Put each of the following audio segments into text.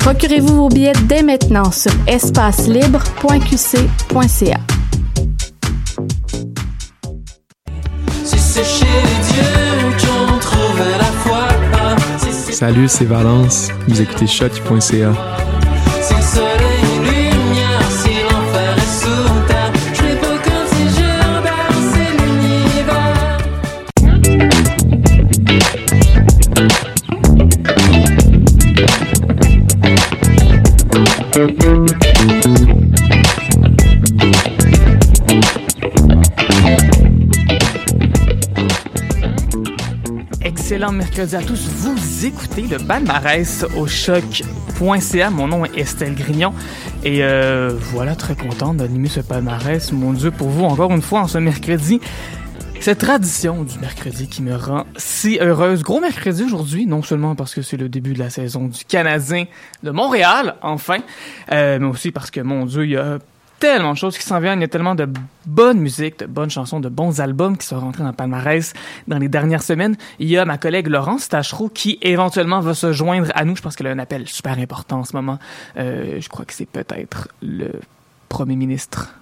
Procurez-vous vos billets dès maintenant sur espacelibre.qc.ca. Salut, c'est Valence. Vous écoutez shot.ca. Mercredi à tous. Vous écoutez le palmarès au choc.ca. Mon nom est Estelle Grignon. Et euh, voilà, très content d'animer ce palmarès. Mon Dieu, pour vous, encore une fois, en ce mercredi. Cette tradition du mercredi qui me rend si heureuse. Gros mercredi aujourd'hui, non seulement parce que c'est le début de la saison du Canadien de Montréal, enfin, euh, mais aussi parce que, mon Dieu, il y a tellement de choses qui s'en viennent. Il y a tellement de bonne musique, de bonnes chansons, de bons albums qui sont rentrés dans le palmarès dans les dernières semaines. Il y a ma collègue Laurence Tachereau qui éventuellement va se joindre à nous. Je pense qu'elle a un appel super important en ce moment. Euh, je crois que c'est peut-être le premier ministre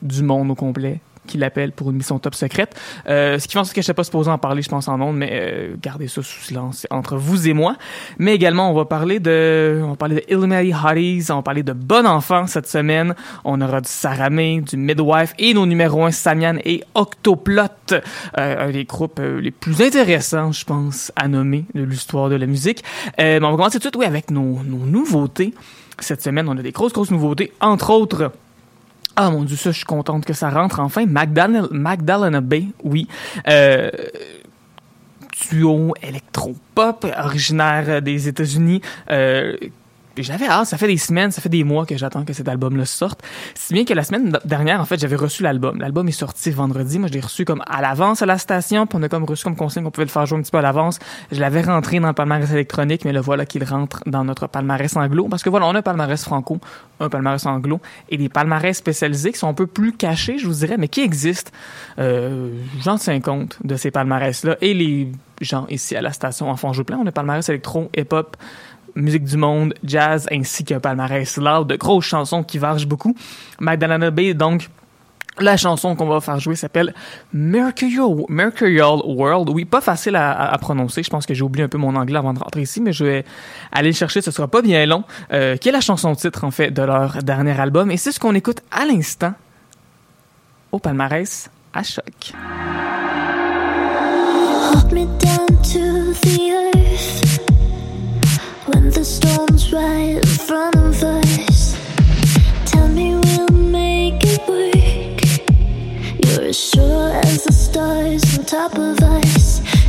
du monde au complet qui l'appelle pour une mission top secrète. Euh, ce qui fait en sorte que je ne sais pas supposé en parler, je pense, en ondes, mais euh, gardez ça sous silence entre vous et moi. Mais également, on va parler de, on va parler de Illuminati Hotties, on va parler de Bon Enfant cette semaine. On aura du Saramé, du Midwife et nos numéros 1, Samian et Octoplot, euh, un des groupes euh, les plus intéressants, je pense, à nommer de l'histoire de la musique. Euh, mais on va commencer tout de suite, oui, avec nos, nos nouveautés. Cette semaine, on a des grosses, grosses nouveautés, entre autres ah mon dieu, ça, je suis contente que ça rentre enfin. Magdalena, Magdalena Bay, oui. Euh, duo électro-pop originaire des États-Unis. Euh, j'avais hâte, ça fait des semaines, ça fait des mois que j'attends que cet album-là sorte. Si bien que la semaine dernière, en fait, j'avais reçu l'album. L'album est sorti vendredi. Moi, je l'ai reçu comme à l'avance à la station, puis on a comme reçu comme consigne qu'on pouvait le faire jouer un petit peu à l'avance. Je l'avais rentré dans le palmarès électronique, mais le voilà qu'il rentre dans notre palmarès anglo. Parce que voilà, on a un palmarès franco, un palmarès anglo, et des palmarès spécialisés qui sont un peu plus cachés, je vous dirais, mais qui existent. Euh, j'en tiens compte de ces palmarès-là. Et les gens ici à la station en font jouer plein. On a palmarès électro, hip-hop, musique du monde, jazz, ainsi qu'un palmarès loud de grosses chansons qui vargent beaucoup. Magdalena Bay, donc, la chanson qu'on va faire jouer s'appelle Mercurial, World. Oui, pas facile à, prononcer. Je pense que j'ai oublié un peu mon anglais avant de rentrer ici, mais je vais aller le chercher. Ce sera pas bien long. Euh, qui est la chanson titre, en fait, de leur dernier album. Et c'est ce qu'on écoute à l'instant au palmarès à choc. Sure as the stars on top of us.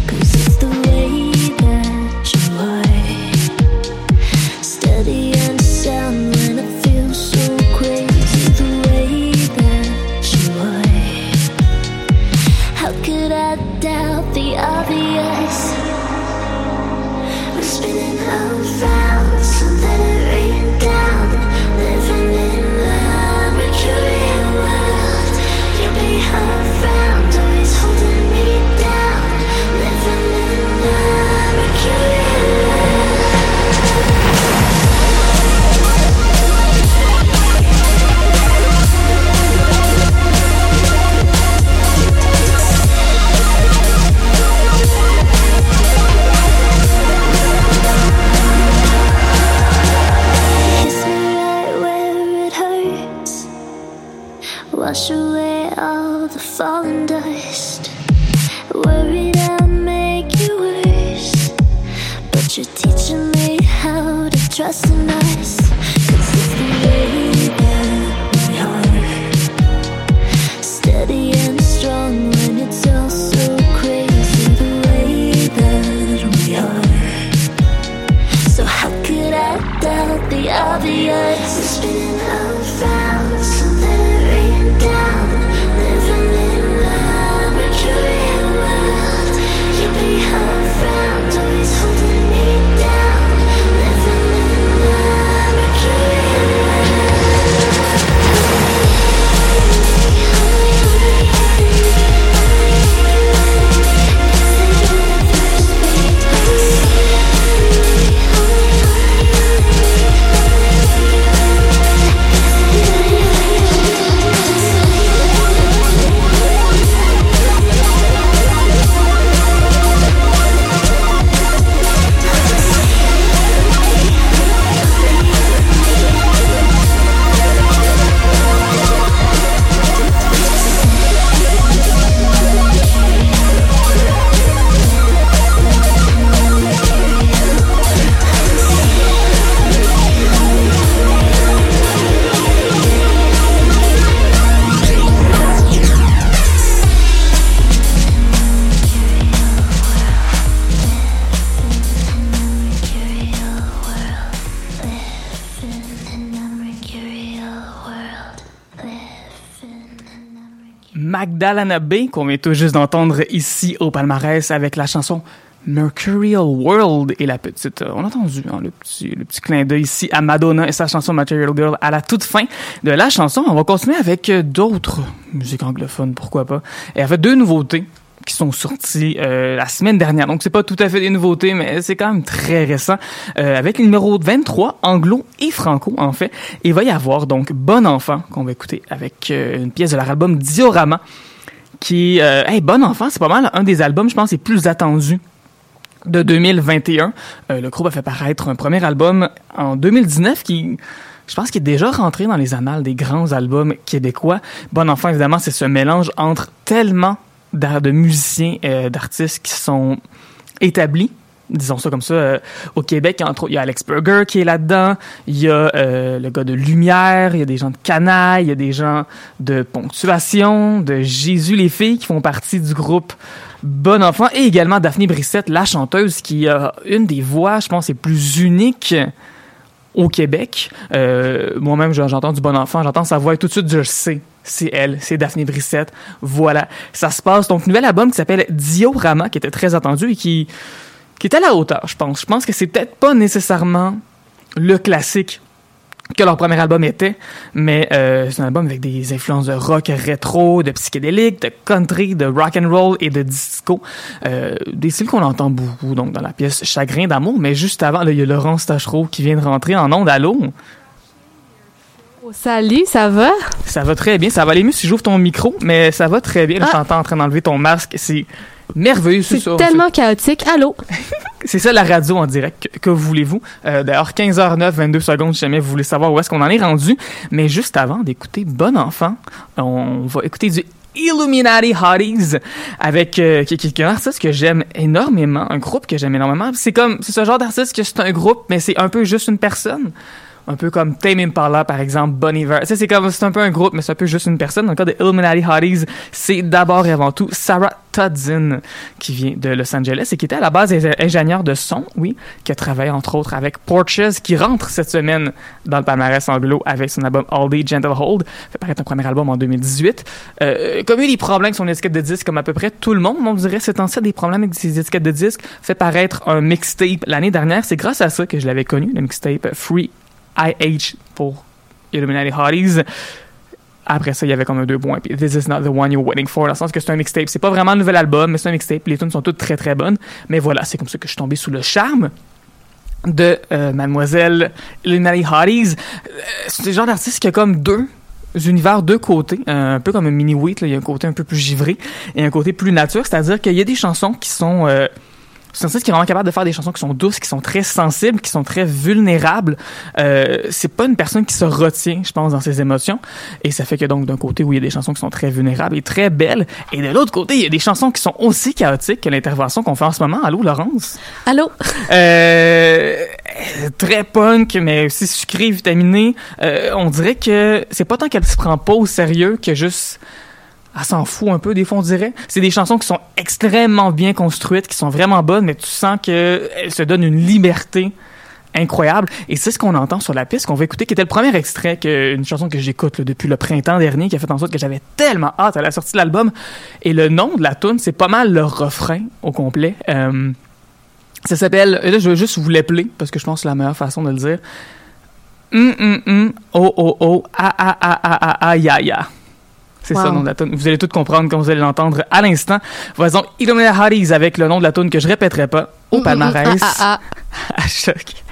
Just enough. Magdalena Bay, qu'on vient tout juste d'entendre ici au palmarès avec la chanson Mercurial World et la petite, euh, on a entendu hein, le petit, le petit clin d'œil ici à Madonna et sa chanson Material Girl à la toute fin de la chanson. On va continuer avec euh, d'autres musiques anglophones, pourquoi pas. Et elle fait deux nouveautés qui sont sorties euh, la semaine dernière. Donc c'est pas tout à fait des nouveautés, mais c'est quand même très récent. Euh, avec le numéro 23, anglo et franco en fait. Il va y avoir donc Bon Enfant qu'on va écouter avec euh, une pièce de leur album Diorama qui hey, Bon Enfant, c'est pas mal un des albums je pense les plus attendus de 2021. Euh, le groupe a fait paraître un premier album en 2019 qui je pense est déjà rentré dans les annales des grands albums québécois. Bon Enfant, évidemment, c'est ce mélange entre tellement de musiciens, euh, d'artistes qui sont établis disons ça comme ça, euh, au Québec, il y a Alex Burger qui est là-dedans, il y a euh, le gars de Lumière, il y a des gens de Canaille, il y a des gens de Ponctuation, de Jésus les filles qui font partie du groupe Bon Enfant, et également Daphné Brissette, la chanteuse, qui a une des voix, je pense, les plus uniques au Québec. Moi-même, je- j'entends du Bon Enfant, j'entends sa voix et tout de suite, je sais. C'est elle, c'est Daphné Brissette. Voilà. Ça se passe. Donc, nouvel album qui s'appelle Diorama, qui était très attendu et qui, qui est à la hauteur, je pense. Je pense que c'est peut-être pas nécessairement le classique que leur premier album était, mais euh, c'est un album avec des influences de rock rétro, de psychédélique, de country, de rock and roll et de disco, euh, des styles qu'on entend beaucoup donc dans la pièce Chagrin d'amour, mais juste avant, il y a Laurence Tachereau qui vient de rentrer en onde à l'eau. Oh, salut, ça va? Ça va très bien, ça va aller mieux si j'ouvre ton micro, mais ça va très bien. Là, Ah. Je t'entends en train d'enlever ton masque, c'est merveilleux, c'est C'est ça. tellement chaotique. Allô? C'est ça la radio en direct. Que, que voulez-vous? Euh, D'ailleurs, 15h09, 22 secondes, si jamais vous voulez savoir où est-ce qu'on en est rendu. Mais juste avant d'écouter Bon Enfant, on va écouter du Illuminati Hotties avec euh, qui, qui, qui est un artiste que j'aime énormément, un groupe que j'aime énormément. C'est comme c'est ce genre d'artiste que c'est un groupe, mais c'est un peu juste une personne. Un peu comme Tame Impala, par exemple, Bon Iver. Tu sais, c'est comme, c'est un peu un groupe, mais c'est un peu juste une personne. Dans le cas de Illuminati Hotties, c'est d'abord et avant tout Sarah Tudzin, qui vient de Los Angeles et qui était à la base ingé- ingénieure de son, oui, qui a travaillé entre autres avec Porches, qui rentre cette semaine dans le palmarès anglo avec son album All Day Gentle Hold, fait paraître un premier album en 2018. Euh, comme il y a eu des problèmes avec son étiquette de disque, comme à peu près tout le monde, on dirait, c'est temps des problèmes avec ses étiquettes de disque, fait paraître un mixtape l'année dernière. C'est grâce à ça que je l'avais connu, le mixtape Free IH pour Illuminati Hotties. Après ça, il y avait comme un deux points. Puis This is not the one you're waiting for. Dans le sens que c'est un mixtape. C'est pas vraiment un nouvel album, mais c'est un mixtape. Les tunes sont toutes très très bonnes. Mais voilà, c'est comme ça que je suis tombé sous le charme de euh, Mademoiselle Illuminati Hotties. Euh, c'est le genre d'artiste qui a comme deux univers, deux côtés. Un peu comme un mini wheat. Il y a un côté un peu plus givré et un côté plus nature. C'est-à-dire qu'il y a des chansons qui sont. euh, C'est un artiste qui est vraiment capable de faire des chansons qui sont douces, qui sont très sensibles, qui sont très vulnérables. Euh, c'est pas une personne qui se retient, je pense, dans ses émotions. Et ça fait que donc d'un côté, oui, il y a des chansons qui sont très vulnérables et très belles, et de l'autre côté, il y a des chansons qui sont aussi chaotiques que l'intervention qu'on fait en ce moment. Allô, Laurence? Allô? Euh, très punk, mais aussi sucré, vitaminé. Euh, on dirait que c'est pas tant qu'elle se prend pas au sérieux que juste elle s'en fout un peu des fois on dirait. C'est des chansons qui sont extrêmement bien construites, qui sont vraiment bonnes, mais tu sens que elle se donne une liberté incroyable. Et c'est ce qu'on entend sur la piste qu'on va écouter, qui était le premier extrait, une chanson que j'écoute depuis le printemps dernier, qui a fait en sorte que j'avais tellement hâte à la sortie de l'album. Et le nom de la tune, c'est pas mal le refrain au complet. Euh, ça s'appelle, là je vais juste vous l'appeler, parce que je pense que c'est la meilleure façon de le dire. Hum, hum, hum, oh, oh, oh, ah, ah, ah, ah, ah, ah, ya, ya. C'est ça le nom de la tune. Vous allez tout comprendre quand vous allez l'entendre à l'instant. Voyons Illuminati Harris avec le nom de la tune que je répéterai pas au palmarès Ah, ah, à choc.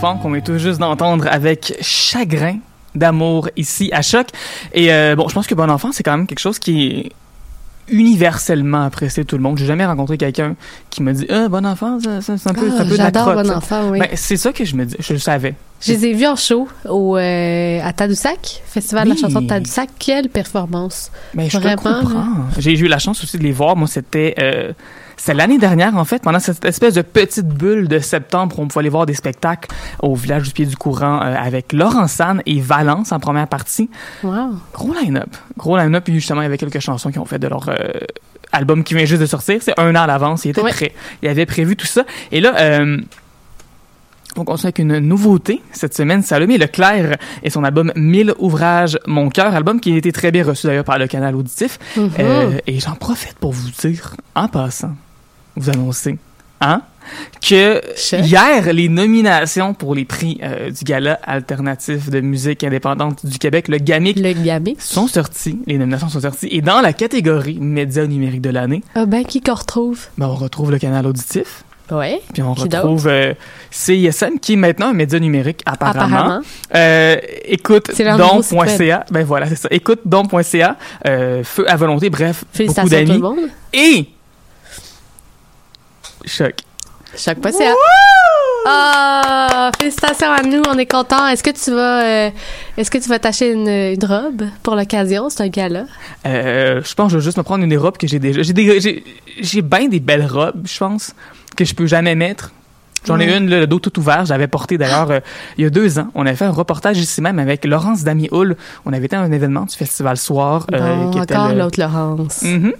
Enfant qu'on est tout juste d'entendre avec Chagrin d'amour ici à Choc. Et euh, bon, je pense que Bon Enfant, c'est quand même quelque chose qui est universellement apprécié de tout le monde. J'ai jamais rencontré quelqu'un qui me dit « Ah, Bon Enfant, c'est un peu, Ah, un peu de la J'adore crotte, Bon. Enfant, oui. Ben, c'est ça que je me dis. Je le savais. je les ai vus en show au, euh, à Tadoussac, Festival de la chanson de Tadoussac. Quelle performance! Mais je te Vraiment, comprends. J'ai eu la chance aussi de les voir. Moi, c'était euh, c'est l'année dernière, en fait, pendant cette espèce de petite bulle de septembre où on pouvait aller voir des spectacles au village du Pied du Courant euh, avec Laurent San et Valence en première partie. Wow! Gros line-up. Gros line-up. Puis justement, il y avait quelques chansons qui ont fait de leur euh, album qui vient juste de sortir. C'est un an à l'avance. Il était Ouais. prêt. Il avait prévu tout ça. Et là, euh, on continue avec une nouveauté cette semaine. Salomé Leclerc et son album 1000 ouvrages, mon cœur. Album qui a été très bien reçu d'ailleurs par le canal auditif. Mhm. Euh, et j'en profite pour vous dire, en passant, vous annoncer, hein, que Chef? hier, les nominations pour les prix euh, du Gala alternatif de musique indépendante du Québec, le GAMIC, Le sont sorties. Les nominations sont sorties. Et dans la catégorie médias numériques de l'année, Ah ben, qui qu'on retrouve? ben, on retrouve le canal auditif. Ouais. Puis on retrouve euh, CISM, qui est maintenant un média numérique apparemment. Apparemment. Euh, écoute don.ca. Ben voilà, c'est ça. Écoute don.ca. Euh, feu à volonté. Bref, beaucoup Félicitations à tout d'amis. le monde. Et choc. Chaque pas, c'est à- Ah! Félicitations à nous, on est contents. Est-ce que tu vas, euh, est-ce que tu vas t'acheter une, une robe pour l'occasion? C'est un gala. Euh, je pense que je vais juste me prendre une robe que j'ai déjà. J'ai des, j'ai, j'ai bien des belles robes, je pense, que je peux jamais mettre. J'en ai une, là, le dos tout ouvert. J'avais porté d'ailleurs euh, il y a deux ans. On avait fait un reportage ici même avec Laurence Damier-Hull. On avait été à un événement du Festival Soir. euh, Bon, qui était encore le- l'autre Laurence. Mhm.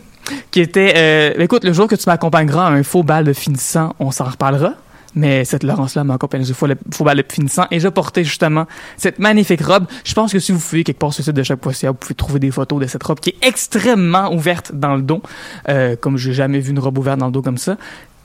Qui était. euh, écoute, le jour que tu m'accompagneras à un faux bal de finissant, on s'en reparlera. Mais cette Laurence-là m'accompagne du faux, faux bal de finissant et je portais justement cette magnifique robe. Je pense que si vous fouillez quelque part sur le site de chaque poisson, vous pouvez trouver des photos de cette robe qui est extrêmement ouverte dans le dos. Euh, comme j'ai jamais vu une robe ouverte dans le dos comme ça.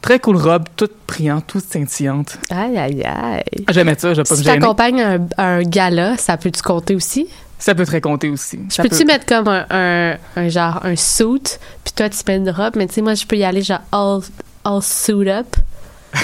Très cool robe, toute brillante, toute scintillante. Aïe, aïe, aïe. J'aimais ça, je vais pas Si tu t'accompagnes à un gala, ça peut-tu compter aussi? Ça peut très compter aussi. Je peux-tu peut- mettre comme un, un, un genre, un suit, puis toi, tu mets une robe, mais tu sais, moi, je peux y aller genre all, all suit up.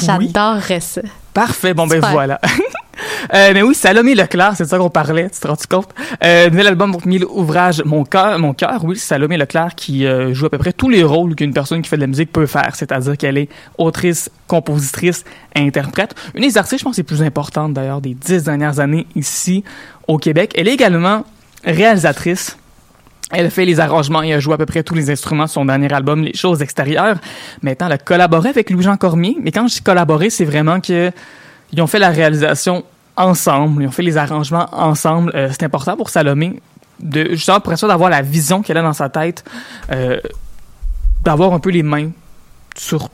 J'adorerais ça. Parfait, bon ben voilà. Euh, mais oui, Salomé Leclerc, c'est ça qu'on parlait, tu te rends compte? Euh, nouvel album, donc 1000 ouvrages, Mon cœur, mon cœur, oui, Salomé Leclerc qui euh, joue à peu près tous les rôles qu'une personne qui fait de la musique peut faire, c'est-à-dire qu'elle est autrice, compositrice, interprète. Une des artistes, je pense, les plus importantes d'ailleurs des dix dernières années ici au Québec. Elle est également réalisatrice. Elle fait les arrangements et a joué à peu près tous les instruments de son dernier album, Les choses extérieures. Maintenant, elle a collaboré avec Louis-Jean Cormier. Mais quand je dis collaboré, c'est vraiment que ils ont fait la réalisation ensemble, ils ont fait les arrangements ensemble. Euh, c'est important pour Salomé de justement pour être sûr d'avoir la vision qu'elle a dans sa tête, euh, d'avoir un peu les mains sur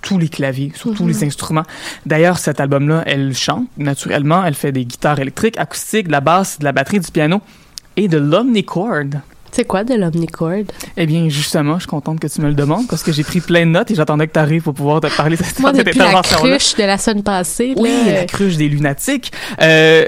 tous les claviers, sur tous les instruments. D'ailleurs, cet album-là, elle chante naturellement, elle fait des guitares électriques, acoustiques, de la basse, de la batterie, du piano et de l'omnichord. C'est quoi de l'omnicord? Eh bien, justement, je suis contente que tu me le demandes parce que j'ai pris plein de notes et j'attendais que tu arrives pour pouvoir te parler de cette, Moi, cette depuis la cruche de la semaine passée, Oui, là, la cruche des lunatiques. Euh,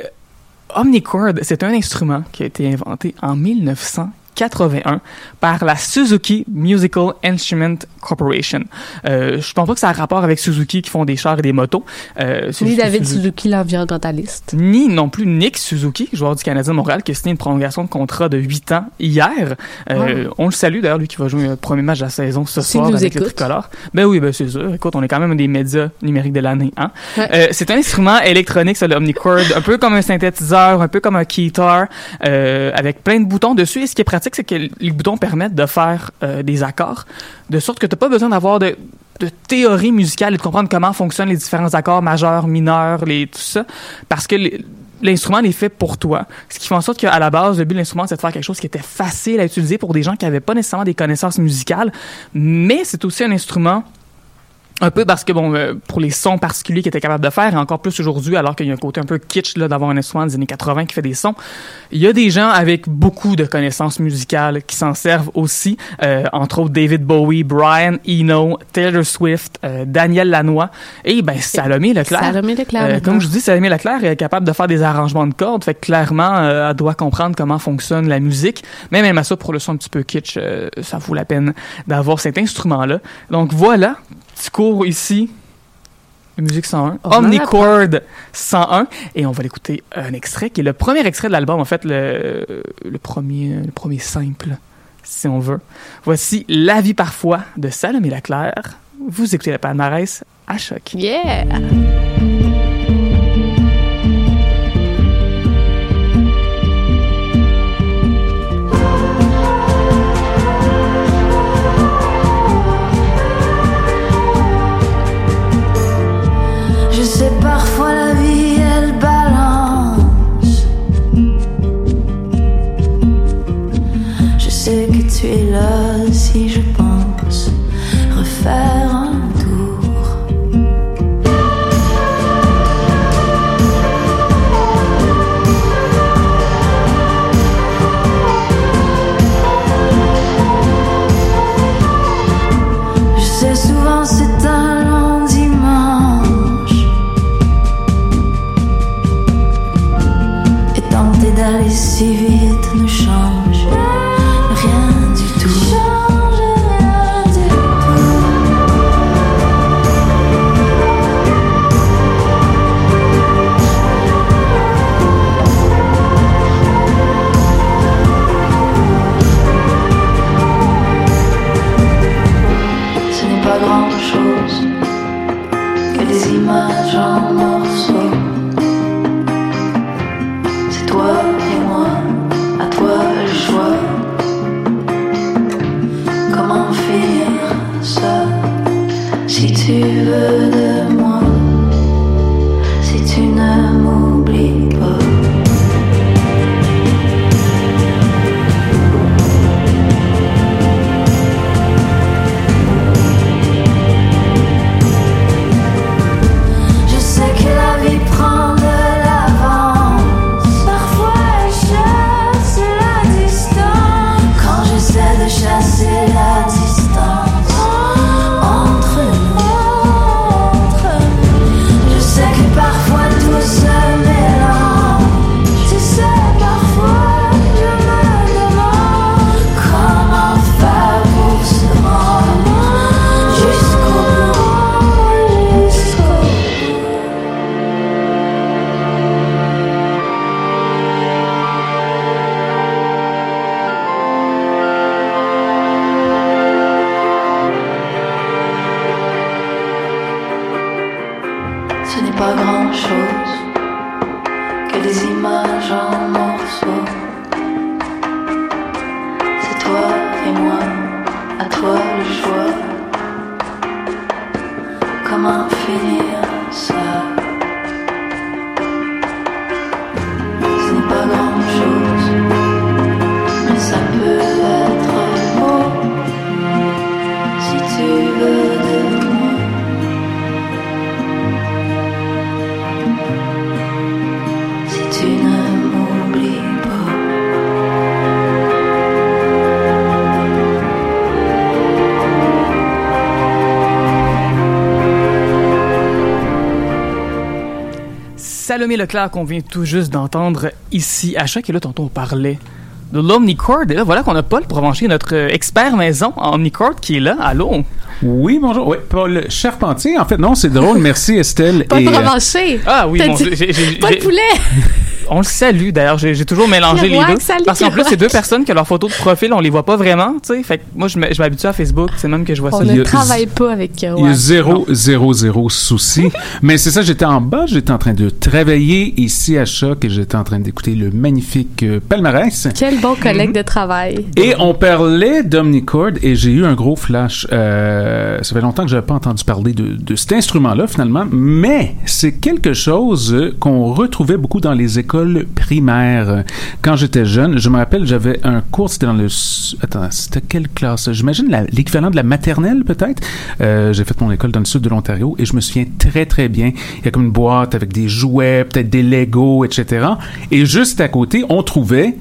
Omnichord, c'est un instrument qui a été inventé en 1981 par la Suzuki Musical Instrument Corporation. Euh, je pense pas que ça a rapport avec Suzuki qui font des chars et des motos. Euh, c'est ni David Suzuki- Suzuki, l'environnementaliste. ni non plus Nick Suzuki, joueur du Canadien de Montréal, qui a signé une prolongation de contrat de 8 ans hier. Euh, On le salue d'ailleurs, lui qui va jouer le premier match de la saison ce S'il soir avec le écoute. tricolore. Ben oui, ben c'est sûr. Écoute, on est quand même un des médias numériques de l'année. Hein? Ouais. Euh, c'est un instrument électronique, ça, le Omnichord, un peu comme un synthétiseur, un peu comme un keytar, euh, avec plein de boutons dessus. Et ce qui est pratique, c'est que les boutons de faire euh, des accords, de sorte que tu n'as pas besoin d'avoir de, théorie musicale et de comprendre comment fonctionnent les différents accords majeurs, mineurs, les, tout ça, parce que l'instrument est fait pour toi. Ce qui fait en sorte qu'à la base, le but de l'instrument, c'est de faire quelque chose qui était facile à utiliser pour des gens qui n'avaient pas nécessairement des connaissances musicales, mais c'est aussi un instrument un peu parce que, bon, euh, pour les sons particuliers qu'il était capable de faire, et encore plus aujourd'hui, alors qu'il y a un côté un peu kitsch là, d'avoir un instrument des années 80 qui fait des sons, il y a des gens avec beaucoup de connaissances musicales qui s'en servent aussi, euh, entre autres David Bowie, Brian Eno, Taylor Swift, euh, Daniel Lanois, et ben Salomé Leclerc. Salomé Leclerc. Euh, comme je dis, Salomé Leclerc est capable de faire des arrangements de cordes, fait que clairement, euh, elle doit comprendre comment fonctionne la musique. Mais même à ça, pour le son un petit peu kitsch, euh, ça vaut la peine d'avoir cet instrument-là. Donc voilà, petit cours ici, Musique 101. On en Omnicord 101. Et on va l'écouter un extrait qui est le premier extrait de l'album, en fait, le, le, premier, le premier simple, si on veut. Voici La vie parfois de Salomé Leclerc. Vous écoutez la palmarès à choc. Yeah! fast. from Salomé Leclerc qu'on vient tout juste d'entendre ici à choc. Et là, tantôt, on parlait de l'Omnicord. Et là, voilà qu'on a Paul pour brancher notre euh, expert maison en Omnicord qui est là. Allô? Oui, bonjour. Oui, Paul Charpentier. En fait, non, c'est drôle. Merci, Estelle. Pas Et, de euh! Ah oui, mon dit- Dieu, Pas de poulet! on le salue d'ailleurs. J'ai toujours mélangé les Kerouac, deux. Parce qu'en plus, Kerouac. c'est deux personnes que leurs photos de profil, on les voit pas vraiment. tu sais. Fait que moi, je m'habitue à Facebook. C'est même que je vois On ça. Y ne a- travaille pas avec Il y a Kerouac. zéro, zéro, zéro souci. Mais c'est ça, j'étais en bas, j'étais en train de travailler ici à Choc et j'étais en train d'écouter le magnifique euh, palmarès. Quel bon collègue de travail. Et on parlait d'Omnicord et j'ai eu un gros flash. Euh, ça fait longtemps que je n'avais pas entendu parler de, de cet instrument-là finalement, mais c'est quelque chose euh, qu'on retrouvait beaucoup dans les écoles primaires. Quand j'étais jeune, je me rappelle, j'avais un cours, c'était dans le... Attends, c'était quelle classe? J'imagine l'équivalent de la maternelle peut-être? Euh, j'ai fait mon école dans le sud de l'Ontario et je me souviens très très bien. Il y a comme une boîte avec des jouets, peut-être des Legos, etc. Et juste à côté, on trouvait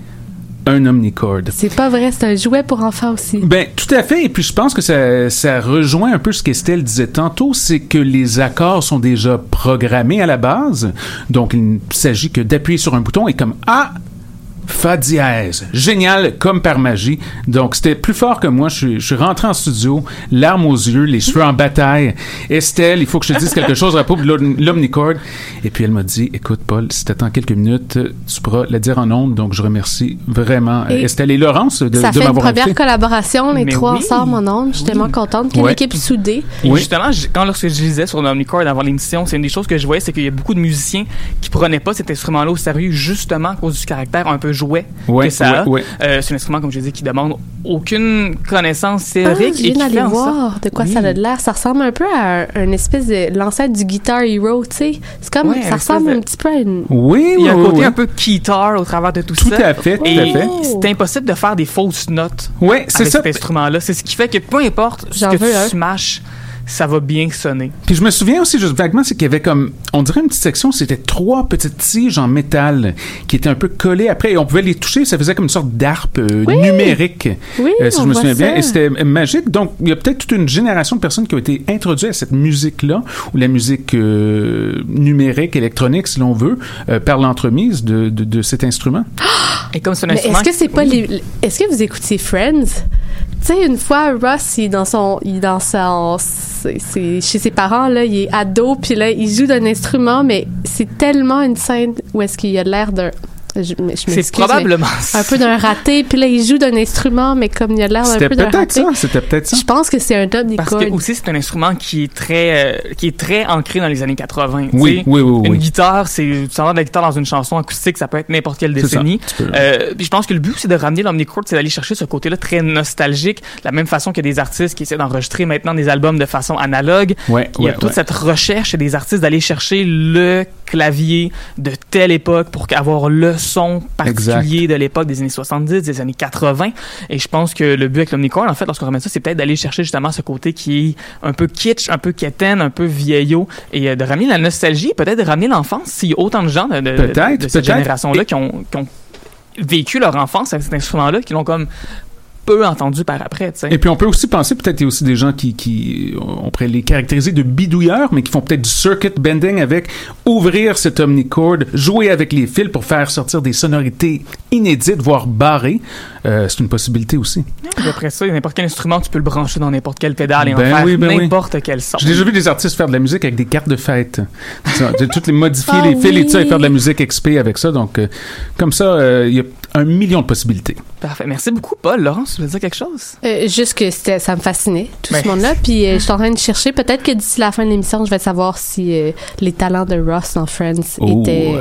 un Omnicord. C'est pas vrai, c'est un jouet pour enfants aussi. Ben, tout à fait. Et puis, je pense que ça, ça rejoint un peu ce qu'Estelle disait tantôt, c'est que les accords sont déjà programmés à la base. Donc, il ne s'agit que d'appuyer sur un bouton et comme, ah, Fa dièse. Génial comme par magie. Donc, c'était plus fort que moi. Je suis, je suis rentré en studio, larmes aux yeux, les cheveux en bataille. Estelle, il faut que je te dise quelque chose à propos de l'om- l'Omnicord. Et puis, elle m'a dit, écoute, Paul, si t'attends quelques minutes, tu pourras la dire en ondes. Donc, je remercie vraiment Et Estelle et Laurence de, ça de fait une m'avoir première collaboration, les Mais trois oui. ensemble en ondes. Je suis tellement contente. Quelle Ouais. équipe soudée. Et Oui. justement, quand lorsque je lisais sur l'Omnicord avant l'émission, c'est une des choses que je voyais, c'est qu'il y a beaucoup de musiciens qui prenaient pas cet instrument-là au sérieux, justement à cause du caractère un peu jouet Ouais, que ça a. ouais, ouais. Euh, c'est un instrument, comme je dis, qui demande aucune connaissance Ah, théorique je et viens qui d'aller fait en sorte- voir de quoi Oui. ça a de l'air. Ça ressemble un peu à un, une espèce de l'ancêtre du Guitar Hero, tu sais. C'est comme, Ouais, ça ressemble de- un petit peu à une... Oui, Il y a un côté oui. un peu guitar au travers de tout, Tout ça. à fait, tout Et à fait. c'est impossible de faire des fausses notes c'est avec ça. cet instrument-là. C'est ce qui fait que peu importe ce J'en que veux tu un. smashes, ça va bien sonner. Puis je me souviens aussi juste vaguement, c'est qu'il y avait comme, on dirait une petite section, c'était trois petites tiges en métal qui étaient un peu collées après et on pouvait les toucher, ça faisait comme une sorte d'arpe euh, Oui. numérique, Oui, euh, si on je me souviens bien, ça. et c'était euh, magique. Donc il y a peut-être toute une génération de personnes qui ont été introduites à cette musique-là, ou la musique euh, numérique, électronique, si l'on veut, euh, par l'entremise de, de, de cet instrument. Et comme c'est un Mais instrument. est-ce que c'est pas Oui. les... Est-ce que vous écoutez Friends? Tu sais, une fois, Ross, il est dans son... Il dans son... c'est- chez ses parents, là, il est ado, puis là, il joue d'un instrument, mais c'est tellement une scène où est-ce qu'il a l'air d'un... Je, C'est probablement Un peu d'un raté, puis là, il joue d'un instrument, mais comme il a l'air un peu d'un peut-être raté. ça, c'était peut-être ça. Je pense que c'est un dub Parce Nicole. que aussi c'est un instrument qui est très euh, qui est très ancré dans les années 80. tu Oui, oui, oui, Une oui. guitare, c'est tu de la guitare dans une chanson acoustique, ça peut être n'importe quelle ça, décennie. peux- Euh, puis je pense que le but c'est de ramener l'omnichord, c'est d'aller chercher ce côté-là très nostalgique, de la même façon que des artistes qui essaient d'enregistrer maintenant des albums de façon analogue. Ouais, Il y a ouais, toute ouais. cette recherche des artistes d'aller chercher le clavier de telle époque pour avoir le son particulier de l'époque des années 70, des années 80. Et je pense que le but avec l'Omnicore, en fait, lorsqu'on ramène ça, c'est peut-être d'aller chercher justement ce côté qui est un peu kitsch, un peu quétaine, un peu vieillot, et euh, de ramener la nostalgie, peut-être de ramener l'enfance. S'il y a autant de gens de, de, Peut-être, de cette génération-là qui ont, qui ont vécu leur enfance avec cet instrument-là, qui l'ont comme peu entendu par après. Et puis on peut aussi penser, peut-être il y a aussi des gens qui, qui on pourrait les caractériser de bidouilleurs, mais qui font peut-être du circuit bending avec ouvrir cet omnicord, jouer avec les fils pour faire sortir des sonorités inédites, voire barrées. Euh, c'est une possibilité aussi. Puis Après ça, n'importe quel instrument, tu peux le brancher dans n'importe quelle pédale et Ben en faire oui, ben oui. n'importe quel son. J'ai déjà vu des artistes faire de la musique avec des cartes de fête. De toutes les modifier, Ah les fils et tout ça, et oui. faire de la musique XP avec ça. Donc, euh, comme ça, euh, il y a un million de possibilités. Parfait. Merci beaucoup, Paul. Laurence, tu veux dire quelque chose? Euh, juste que c'était- ça me fascinait, tout Ben, ce monde-là. Puis euh, je suis en train de chercher. Peut-être que d'ici la fin de l'émission, je vais savoir si euh, les talents de Ross dans Friends Oh. étaient,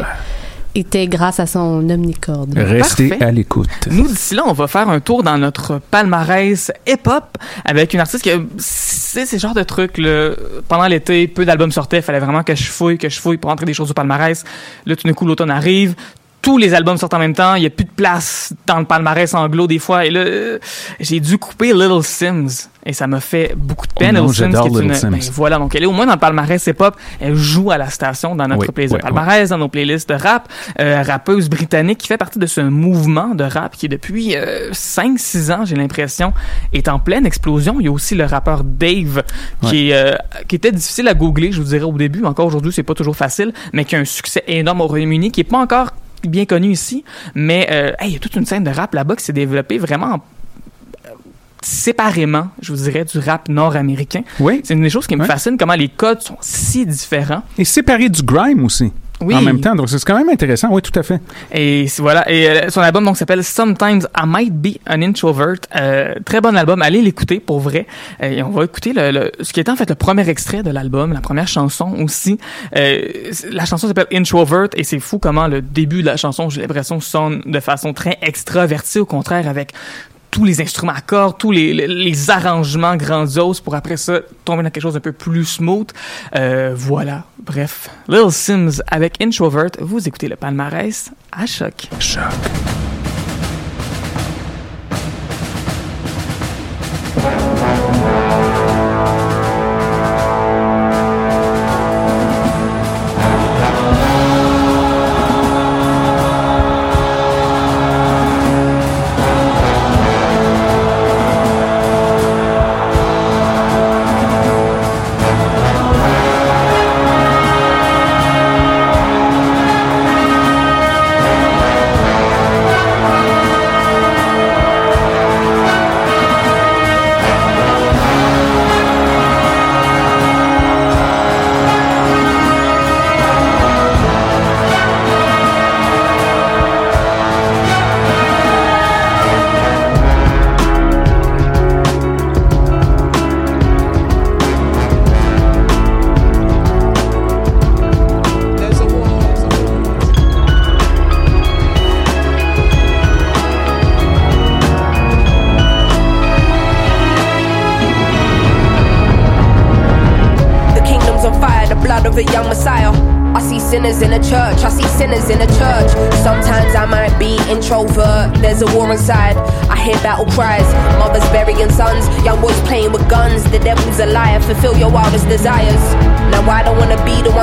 étaient grâce à son omnicorde. Restez Parfait. à l'écoute. Nous, d'ici là, on va faire un tour dans notre palmarès hip-hop avec une artiste que c'est ce genre de truc, là. Pendant l'été, peu d'albums sortaient. Il fallait vraiment que je fouille, que je fouille pour entrer des choses au palmarès. Là, tout d'un coup, l'automne arrive. Tous les albums sortent en même temps. Il n'y a plus de place dans le palmarès anglo des fois. Et là, euh, j'ai dû couper Little Sims. Et ça m'a fait beaucoup de peine. Oh non, Little Sims, qui est une- Sims. ben, voilà. Donc, elle est au moins dans le palmarès hip-hop. Elle joue à la station dans notre Oui, playlist de palmarès, dans nos playlists de rap. Euh, rappeuse britannique qui fait partie de ce mouvement de rap qui, depuis 5-6 ans, j'ai l'impression, est en pleine explosion. Il y a aussi le rappeur Dave qui, est, euh, qui était difficile à googler, je vous dirais, au début. Encore aujourd'hui, c'est pas toujours facile, mais qui a un succès énorme au Royaume-Uni, qui est pas encore bien connu ici. Mais euh, hey, il y a toute une scène de rap là-bas qui s'est développée vraiment euh, séparément, je vous dirais, du rap nord-américain. Oui. C'est une des choses qui me fascine, comment les codes sont si différents. Et séparé du grime aussi. Oui. En même temps. Donc, c'est quand même intéressant. Oui, tout à fait. Et voilà. Et euh, son album donc s'appelle Sometimes I Might Be an Introvert. Euh, très bon album. Allez l'écouter pour vrai. Euh, Et on va écouter le, le- ce qui est en fait le premier extrait de l'album, la première chanson aussi. Euh, la chanson s'appelle Introvert et c'est fou comment le début de la chanson, j'ai l'impression, sonne de façon très extravertie. Au contraire, avec tous les instruments à cordes, tous les, arrangements grandioses pour après ça tomber dans quelque chose d'un peu plus smooth. Euh, voilà. Bref, Lil Sims avec Introvert. Vous écoutez le palmarès à choc. Choc.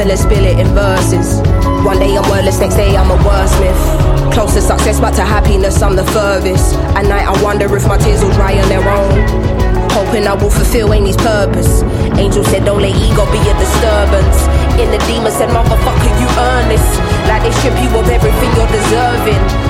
And let's spill it in verses. One day I'm wordless, next day I'm a wordsmith. Close to success, but to happiness I'm the furthest. At night I wonder if my tears will dry on their own. Hoping I will fulfill Amy's purpose. Angel said, don't let ego be a disturbance. In the demon said, motherfucker, you earn this. Like they strip you of everything you're deserving.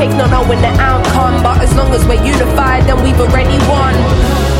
fake not knowing the outcome. But as long as we're unified, then we've already won.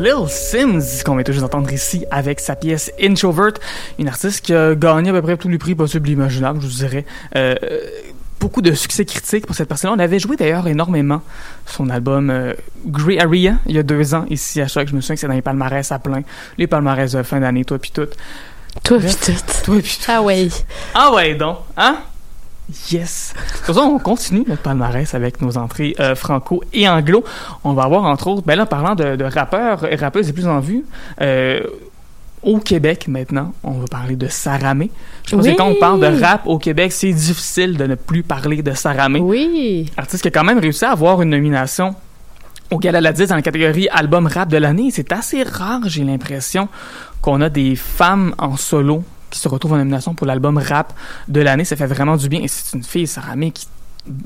Lil Sims, qu'on vient juste d'entendre ici avec sa pièce Introvert, une artiste qui a gagné à peu près tous les prix possibles et imaginables, je vous dirais. Euh, beaucoup de succès critique pour cette personne-là. On avait joué d'ailleurs énormément son album euh, Grey Area il y a deux ans ici à Choc. Je me souviens que c'est dans les palmarès à plein. Les palmarès de fin d'année, toi puis tout. Toi, pis tout. Toi puis tout. Ah ouais. Ah ouais donc, hein? Yes! Sur ça, on continue notre palmarès avec nos entrées euh, franco et anglo. On va avoir entre autres, ben là, parlant de, de rappeurs et rappeuses les plus en vue, euh, au Québec maintenant, on va parler de Saramé. Je pense Oui. que quand on parle de rap au Québec, c'est difficile de ne plus parler de Saramé. Oui. Artiste qui a quand même réussi à avoir une nomination au Gala la 10 dans la catégorie album rap de l'année. C'est assez rare, j'ai l'impression, qu'on a des femmes en solo qui se retrouvent en nomination pour l'album rap de l'année. Ça fait vraiment du bien. Et c'est une fille, Sarah May, qui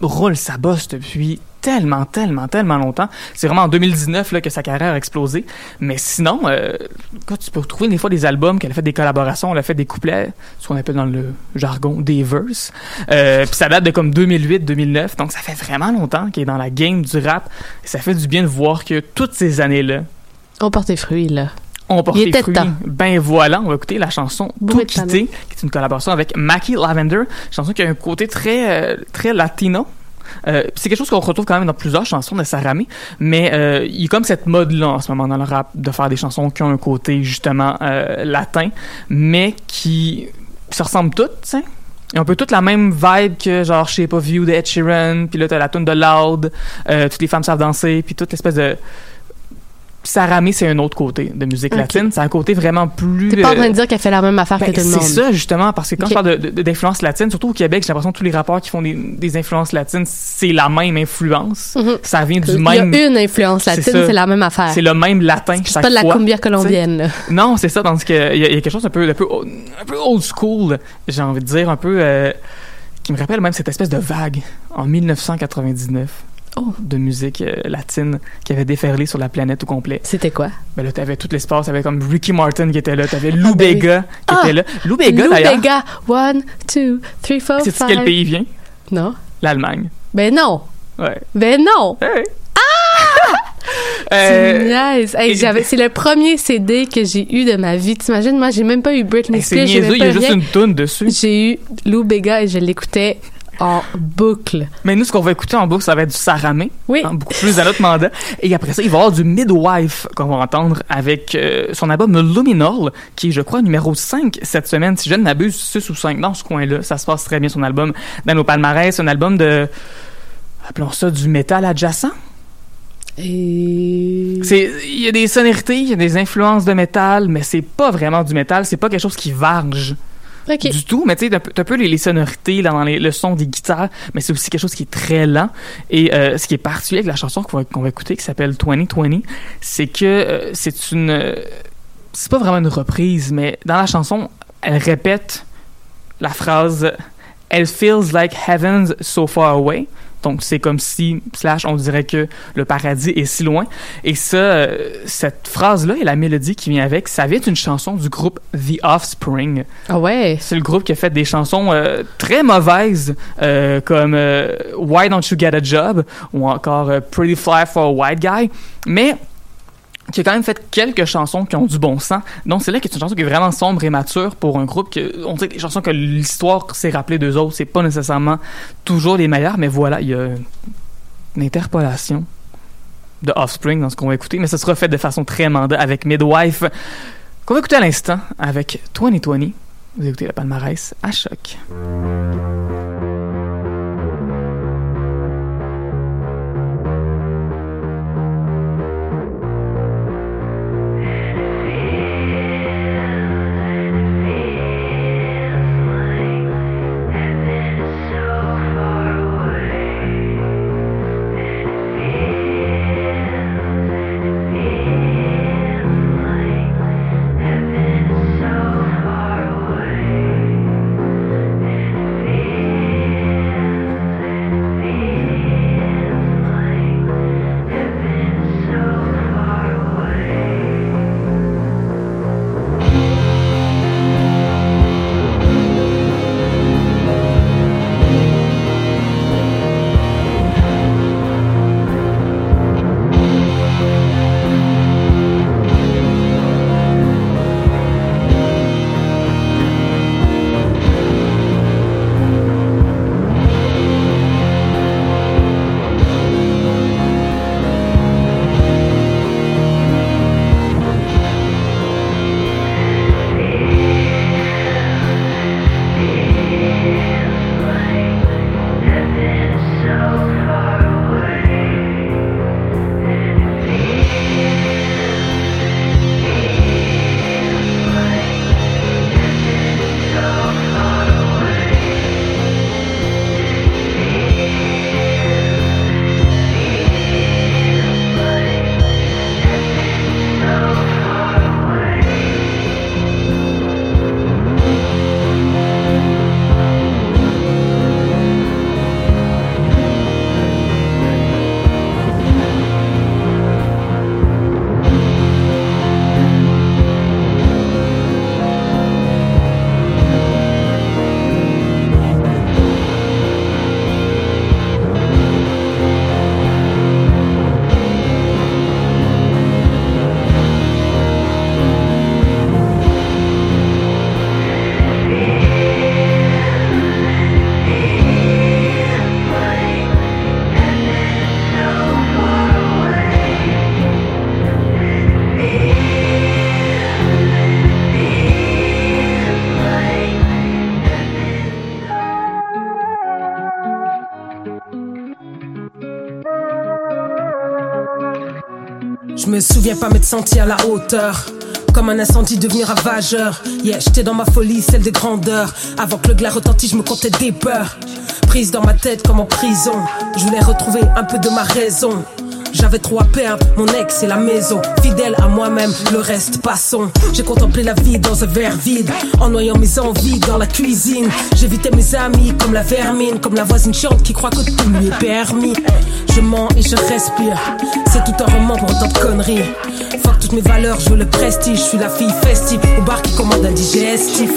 roule sa bosse depuis tellement, tellement, tellement longtemps. C'est vraiment en 2019 là, que sa carrière a explosé. Mais sinon, euh, quand tu peux retrouver des fois des albums qu'elle a fait des collaborations, elle a fait des couplets, ce qu'on appelle dans le jargon des verses. Euh, puis ça date de comme 2008-2009, donc ça fait vraiment longtemps qu'elle est dans la game du rap. Et ça fait du bien de voir que toutes ces années-là On porte des fruits, là. ont porté Il était fruit. temps. Ben voilà, on va écouter la chanson Tout quitter, qui est une collaboration avec Mackie Lavender, chanson qui a un côté très euh, très latino. Euh, c'est quelque chose qu'on retrouve quand même dans plusieurs chansons de Saramé, mais euh, il y a comme cette mode-là en ce moment dans le rap de faire des chansons qui ont un côté justement euh, latin, mais qui se ressemblent toutes, tu sais. Ils ont un peu toute la même vibe que genre Shape of You de Ed Sheeran, puis là t'as la tune de Loud, toutes les femmes savent danser, puis toute l'espèce de Saramé, c'est un autre côté de musique Ok. latine. C'est un côté vraiment plus. T'es pas en euh, train de dire qu'elle fait la même affaire ben, que tout le c'est monde. ça, justement, parce que quand Ok. je parle d'influence latine, surtout au Québec, j'ai l'impression que tous les rappeurs qui font des, des influences latines, c'est la même influence. Mhm. Ça vient du Il y même. a une influence C'est latine, c'est la même affaire. C'est le même latin C'est pas de la cumbia colombienne, là. Non, c'est ça, dans ce que il y, y a quelque chose d'un peu, d'un peu, un peu old school, j'ai envie de dire, un peu euh, qui me rappelle même cette espèce de vague en 1999 Oh. de musique euh, latine qui avait déferlé sur la planète au complet. C'était quoi? Ben là, t'avais tout l'espace, t'avais comme Ricky Martin qui était là, t'avais Lou Ah, ben oui. Bega qui Ah! était là. Lou Bega, Lou d'ailleurs, Bega. One, two, three, four, five. quel pays il vient? Non. L'Allemagne. Ben non. Ouais. Ben non. Ouais. Tu Euh, niaises. Hey, c'est le premier CD que j'ai eu de ma vie. T'imagines, moi, j'ai même pas eu Britney hey, c'est Spears. niaiseux, il y a juste une toune dessus. J'ai eu Lou Bega et je l'écoutais en boucle. Mais nous, ce qu'on va écouter en boucle, ça va être du Saramé. Oui. hein, beaucoup plus à notre mandat. Et après ça, il va y avoir du Midwife qu'on va entendre avec euh, son album Luminol, qui est, je crois, numéro 5 cette semaine. Si je ne m'abuse, 6 ou 5 dans ce coin-là. Ça se passe très bien, son album. Dans nos palmarès, un album de... Appelons ça du métal adjacent. Et... C'est, il y a des sonorités, il y a des influences de métal, mais c'est pas vraiment du métal, c'est pas quelque chose qui varge Du tout, mais tu sais, t'as un peu- les, sonorités dans les- le son des guitares, mais c'est aussi quelque chose qui est très lent. Et euh, ce qui est particulier avec la chanson qu'on va, va écouter, qui s'appelle 2020, c'est que euh, c'est une... euh, c'est pas vraiment une reprise, mais dans la chanson, elle répète la phrase « It feels like heaven's so far away ». Donc, c'est comme si, slash, on dirait que le paradis est si loin. Et ça, euh, cette phrase-là et la mélodie qui vient avec, ça vient d'une chanson du groupe The Offspring. Ah ouais. C'est le groupe qui a fait des chansons euh, très mauvaises, euh, comme Why Don't You Get a Job ou encore Pretty Fly for a White Guy, mais qui a quand même fait quelques chansons qui ont du bon sens. Donc c'est là que c'est une chanson qui est vraiment sombre et mature pour un groupe on dirait que les chansons que l'histoire s'est rappelée d'eux autres, c'est pas nécessairement toujours les meilleures, mais voilà, il y a une interpolation de Offspring dans ce qu'on va écouter, mais ça sera fait de façon très mandat avec Midwife qu'on va écouter à l'instant avec 2020. Vous écoutez la palmarès à choc. Me souviens pas m'être senti à la hauteur. Comme un incendie devenir ravageur. Yeah, j'étais dans ma folie, celle des grandeurs. Avant que le glas retentisse, je me comptais des peurs. Prise dans ma tête comme en prison. Je voulais retrouver un peu de ma raison. J'avais trop à perdre, mon ex et la maison. Fidèle à moi-même, le reste passons. J'ai contemplé la vie dans un verre vide, en noyant mes envies dans la cuisine. J'évitais mes amis comme la vermine, comme la voisine chiante qui croit que tout lui est permis. Je mens et je respire, c'est tout un roman pour autant de conneries. Fuck toutes mes valeurs, je veux le prestige. Je suis la fille festive au bar qui commande un digestif.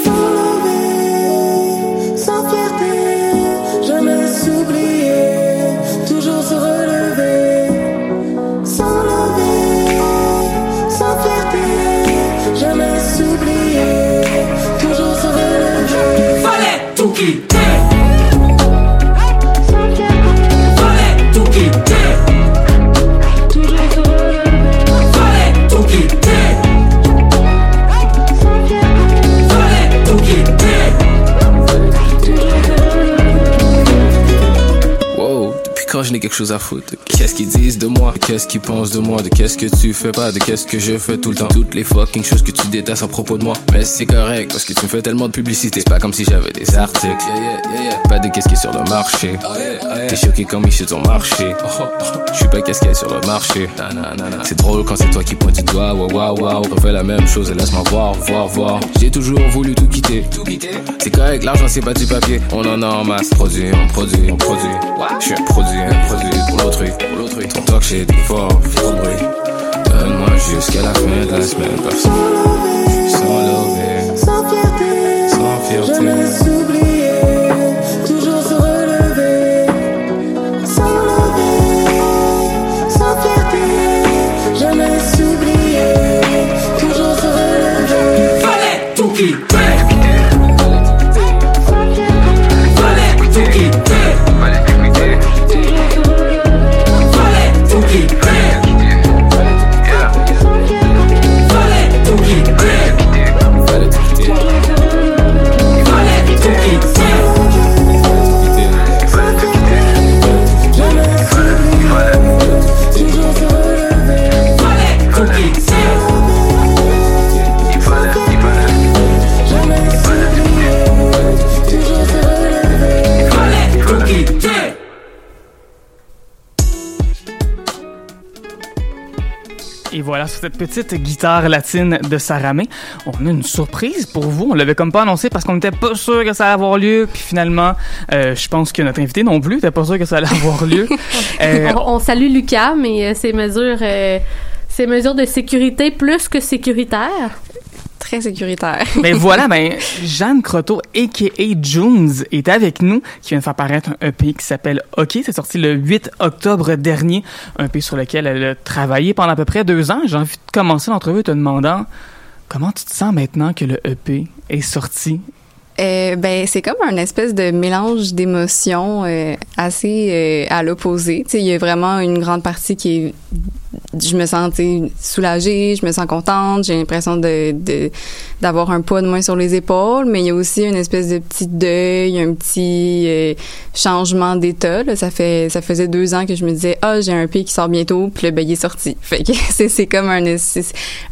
Quelque chose à foutre Qu'est-ce qu'ils disent de moi, qu'est-ce qu'ils pensent de moi, de qu'est-ce que tu fais pas, de qu'est-ce que je fais tout le temps? Toutes les fucking choses que tu détestes à propos de moi. Mais c'est correct parce que tu me fais tellement de publicité. C'est pas comme si j'avais des articles. Yeah, yeah, yeah, yeah. Pas de qu'est-ce qui est sur le marché. T'es choqué comme ils sur ton marché. Je suis pas qu'est-ce qu'il y a sur le marché. C'est drôle quand c'est toi qui pointe du doigt. Waouh, waouh, waouh. Refais la même chose et laisse-moi voir, voir, voir. J'ai toujours voulu tout quitter. C'est correct, l'argent c'est pas du papier. On en a en masse. Produit, on produit, on produit. Je suis un produit, un produit pour l'autrui. Pour l'autrui. Ton talk shit fort, trop de bruit. Donne-moi jusqu'à la fin de la semaine. Personne. Sans lever, Sans fierté, sans fierté. Cette petite guitare latine de Saramé, on a une surprise pour vous. On l'avait comme pas annoncé parce qu'on n'était pas sûr que ça allait avoir lieu. Puis finalement, euh, je pense que notre invité non plus n'était pas sûr que ça allait avoir lieu. Euh, On, on salue Lucas, mais ces mesures, euh, ces mesures de sécurité plus que sécuritaires. Très sécuritaire. ben voilà, ben Jeanne Croteau, a.k.a. Jones, est avec nous, qui vient de faire paraître un EP qui s'appelle OK. C'est sorti le 8 octobre dernier, un EP sur lequel elle a travaillé pendant à peu près deux ans. J'ai envie de commencer l'entrevue en te demandant comment tu te sens maintenant que le EP est sorti? Euh, ben c'est comme un espèce de mélange d'émotions euh, assez euh, à l'opposé. Tu sais, il y a vraiment une grande partie qui est je me sens soulagée, je me sens contente, j'ai l'impression de d'avoir un poids de moins sur les épaules, mais il y a aussi une espèce de petit deuil, un petit euh, changement d'état. Ça fait ça faisait deux ans que je me disais ah j'ai un pays qui sort bientôt, puis le ben il est sorti. Fait que c'est c'est comme un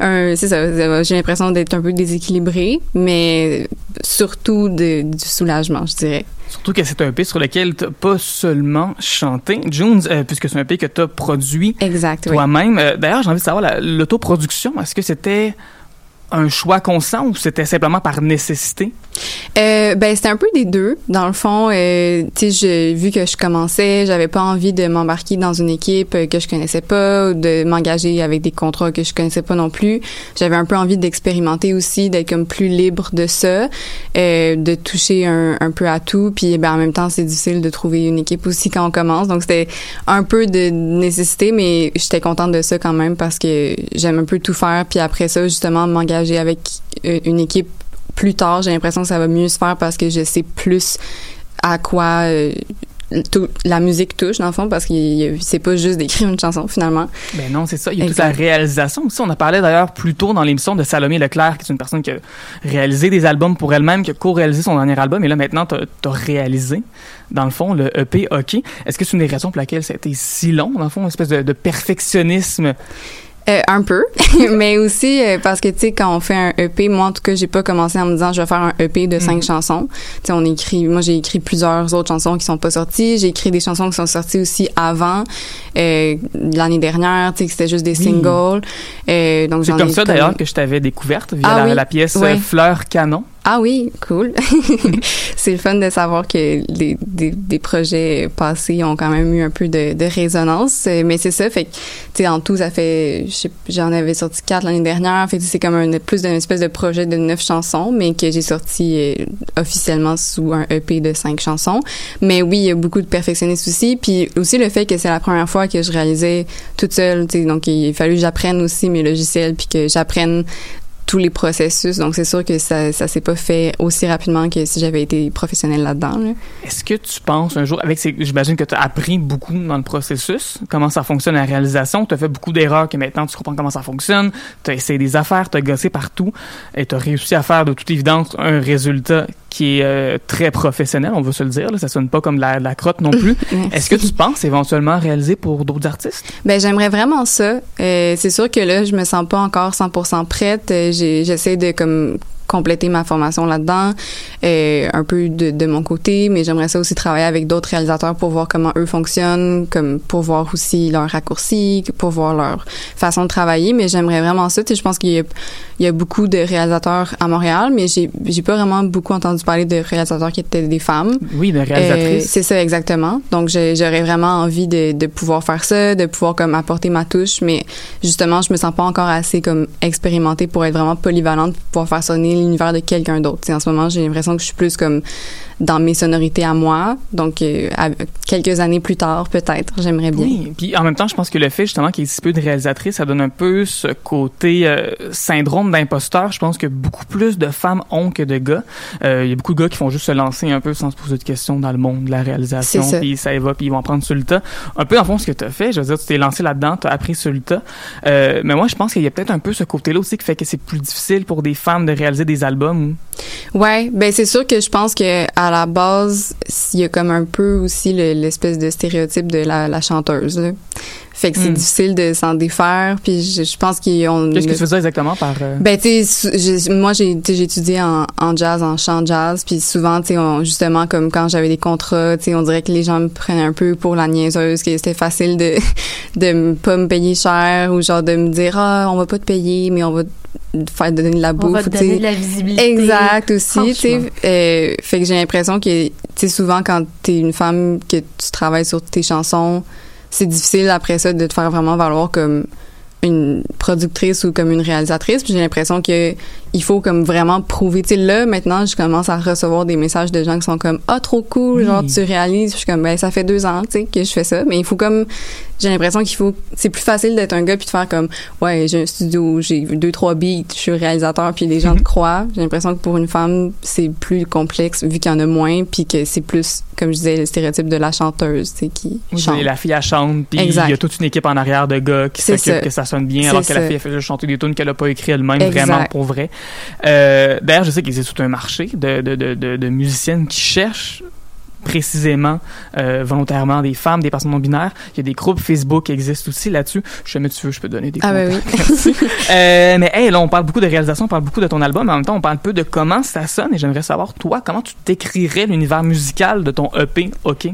un c'est. J'ai l'impression d'être un peu déséquilibrée, mais surtout de, du soulagement, je dirais. Surtout que c'est un EP sur lequel t'as pas seulement chanté, Jones, euh, puisque c'est un EP que t'as produit Exact. oui. toi-même. Euh, D'ailleurs, j'ai envie de savoir la- l'autoproduction. Est-ce que c'était un choix conscient ou c'était simplement par nécessité? Euh, ben c'était un peu des deux. Dans le fond euh, tu sais vu que je commençais j'avais pas envie de m'embarquer dans une équipe euh, que je connaissais pas ou de m'engager avec des contrats que je connaissais pas non plus. J'avais un peu envie d'expérimenter aussi d'être comme plus libre de ça euh, de toucher un, un peu à tout. Puis ben en même temps c'est difficile de trouver une équipe aussi quand on commence. Donc c'était un peu de nécessité mais j'étais contente de ça quand même parce que j'aime un peu tout faire. Puis après ça justement m'engager avec euh, une équipe plus tard, j'ai l'impression que ça va mieux se faire parce que je sais plus à quoi euh, tout- la musique touche, dans le fond, parce que c'est pas juste d'écrire une chanson, finalement. Ben non, c'est ça. Il y a Exact. toute la réalisation aussi. On a parlé d'ailleurs plus tôt dans l'émission de Salomé Leclerc, qui est une personne qui a réalisé des albums pour elle-même, qui a co-réalisé son dernier album. Et là, maintenant, t'as as réalisé, dans le fond, le EP OK. Est-ce que c'est une des raisons pour laquelle ça a été si long, dans le fond, une espèce de, de perfectionnisme? Euh, un peu, mais aussi euh, parce que tu sais quand on fait un EP, moi en tout cas j'ai pas commencé en me disant je vais faire un EP de cinq Mhm. chansons. Tu sais on écrit, moi j'ai écrit plusieurs autres chansons qui sont pas sorties. J'ai écrit des chansons qui sont sorties aussi avant euh, l'année dernière. Tu sais que c'était juste des Oui. singles. Euh, donc C'est comme ça d'ailleurs que je t'avais découverte via Ah la, oui? la pièce euh, Fleur Canon. Ah oui, cool. c'est le fun de savoir que les, des, des projets passés ont quand même eu un peu de, de résonance. Mais c'est ça, fait que, tu sais, en tout, ça fait, j'en avais sorti quatre l'année dernière. Fait que c'est comme un, plus d'une espèce de projet de neuf chansons, mais que j'ai sorti euh, officiellement sous un EP de cinq chansons. Mais oui, il y a beaucoup de perfectionnistes aussi. Puis aussi le fait que c'est la première fois que je réalisais toute seule, tu sais, donc il a fallu que j'apprenne aussi mes logiciels puis que j'apprenne tous les processus. Donc, c'est sûr que ça, ça s'est pas fait aussi rapidement que si j'avais été professionnelle là-dedans. là. Est-ce que tu penses un jour, avec ces, j'imagine que tu as appris beaucoup dans le processus, comment ça fonctionne la réalisation, tu as fait beaucoup d'erreurs que maintenant tu comprends comment ça fonctionne, tu as essayé des affaires, tu as gossé partout et tu as réussi à faire de toute évidence un résultat qui est euh, très professionnel, on va se le dire, là, ça sonne pas comme de la, de la crotte non plus. Est-ce que tu penses éventuellement réaliser pour d'autres artistes? Ben j'aimerais vraiment ça. Euh, c'est sûr que là, je me sens pas encore 100% prête. Euh, J'essaie de comme compléter ma formation là-dedans, euh, un peu de, de mon côté, mais j'aimerais ça aussi travailler avec d'autres réalisateurs pour voir comment eux fonctionnent, comme pour voir aussi leurs raccourcis, pour voir leur façon de travailler. Mais j'aimerais vraiment ça. Tu sais, je pense qu'il y a, il y a beaucoup de réalisateurs à Montréal, mais j'ai j'ai pas vraiment beaucoup entendu parler de réalisateurs qui étaient des femmes. Oui, de réalisatrices. Euh, c'est ça exactement. Donc j'ai- j'aurais vraiment envie de, de pouvoir faire ça, de pouvoir comme apporter ma touche, mais justement je me sens pas encore assez comme expérimentée pour être vraiment polyvalente pour pouvoir faire sonner l'univers de quelqu'un d'autre. Tu sais, en ce moment j'ai l'impression que je suis plus comme dans mes sonorités à moi. Donc euh, à- quelques années plus tard peut-être j'aimerais bien. Oui, puis en même temps, je pense que le fait justement qu'il y ait si peu de réalisatrices, ça donne un peu ce côté euh, syndrome d'imposteur. Je pense que beaucoup plus de femmes ont que de gars. Euh, Il y a beaucoup de gars qui font juste se lancer un peu sans se poser de questions dans le monde de la réalisation, puis ça y va, puis ils vont prendre sur le tas. Un peu en fond ce que tu as fait, je veux dire, tu t'es lancé là-dedans, tu as appris sur le tas. Mais moi, je pense qu'il y a peut-être un peu ce côté-là aussi qui fait que c'est plus difficile pour des femmes de réaliser des albums. Ouais, ben c'est sûr que je pense que à la base, il y a comme un peu aussi le- l'espèce de stéréotype de la, chanteuse. Fait que c'est Hmm. difficile de s'en défaire. Puis je, je pense qu'ils ont. Qu'est-ce que tu veux dire exactement par... euh, Ben tu sais, moi j'ai étudié en, en jazz, en chant jazz, puis souvent tu sais on- justement comme quand j'avais des contrats, tu sais on dirait que les gens me prenaient un peu pour la niaiseuse, que c'était facile de de pas me payer cher ou genre de me dire ah on va pas te payer mais on va te faire donner de la bouffe. va te donner de la visibilité. Exact aussi, tu sais. Euh, fait que j'ai l'impression que tu sais souvent quand t'es une femme que tu travailles sur tes chansons, c'est difficile après ça de te faire vraiment valoir comme une productrice ou comme une réalisatrice. J'ai l'impression que il faut comme vraiment prouver. Tu sais là maintenant je commence à recevoir des messages de gens qui sont comme ah trop cool Oui. genre tu réalises. Je suis comme ben ça fait deux ans tu sais que je fais ça. Mais il faut comme j'ai l'impression qu'il faut c'est plus facile d'être un gars puis de faire comme ouais j'ai un studio j'ai deux trois beats je suis réalisateur puis les gens te croient. J'ai l'impression que pour une femme c'est plus complexe vu qu'il y en a moins puis que c'est plus comme je disais le stéréotype de la chanteuse tu sais qui Oui, chante. la fille elle chante, puis il y a toute une équipe en arrière de gars qui ça. que ça sonne bien, alors que la fille elle fait juste chanter des tunes qu'elle a pas écrit elle-même vraiment pour vrai. Euh, D'ailleurs, je sais qu'il existe tout un marché de, de, de, de, de musiciennes qui cherchent précisément, euh, volontairement, des femmes, des personnes non binaires. Il y a des groupes Facebook qui existent aussi là-dessus. Je jamais tu veux, je peux donner des Ah ben oui. Euh, mais hey, là, on parle beaucoup de réalisation, on parle beaucoup de ton album, mais en même temps, on parle peu de comment ça sonne. Et j'aimerais savoir, toi, comment tu décrirais l'univers musical de ton EP, OK?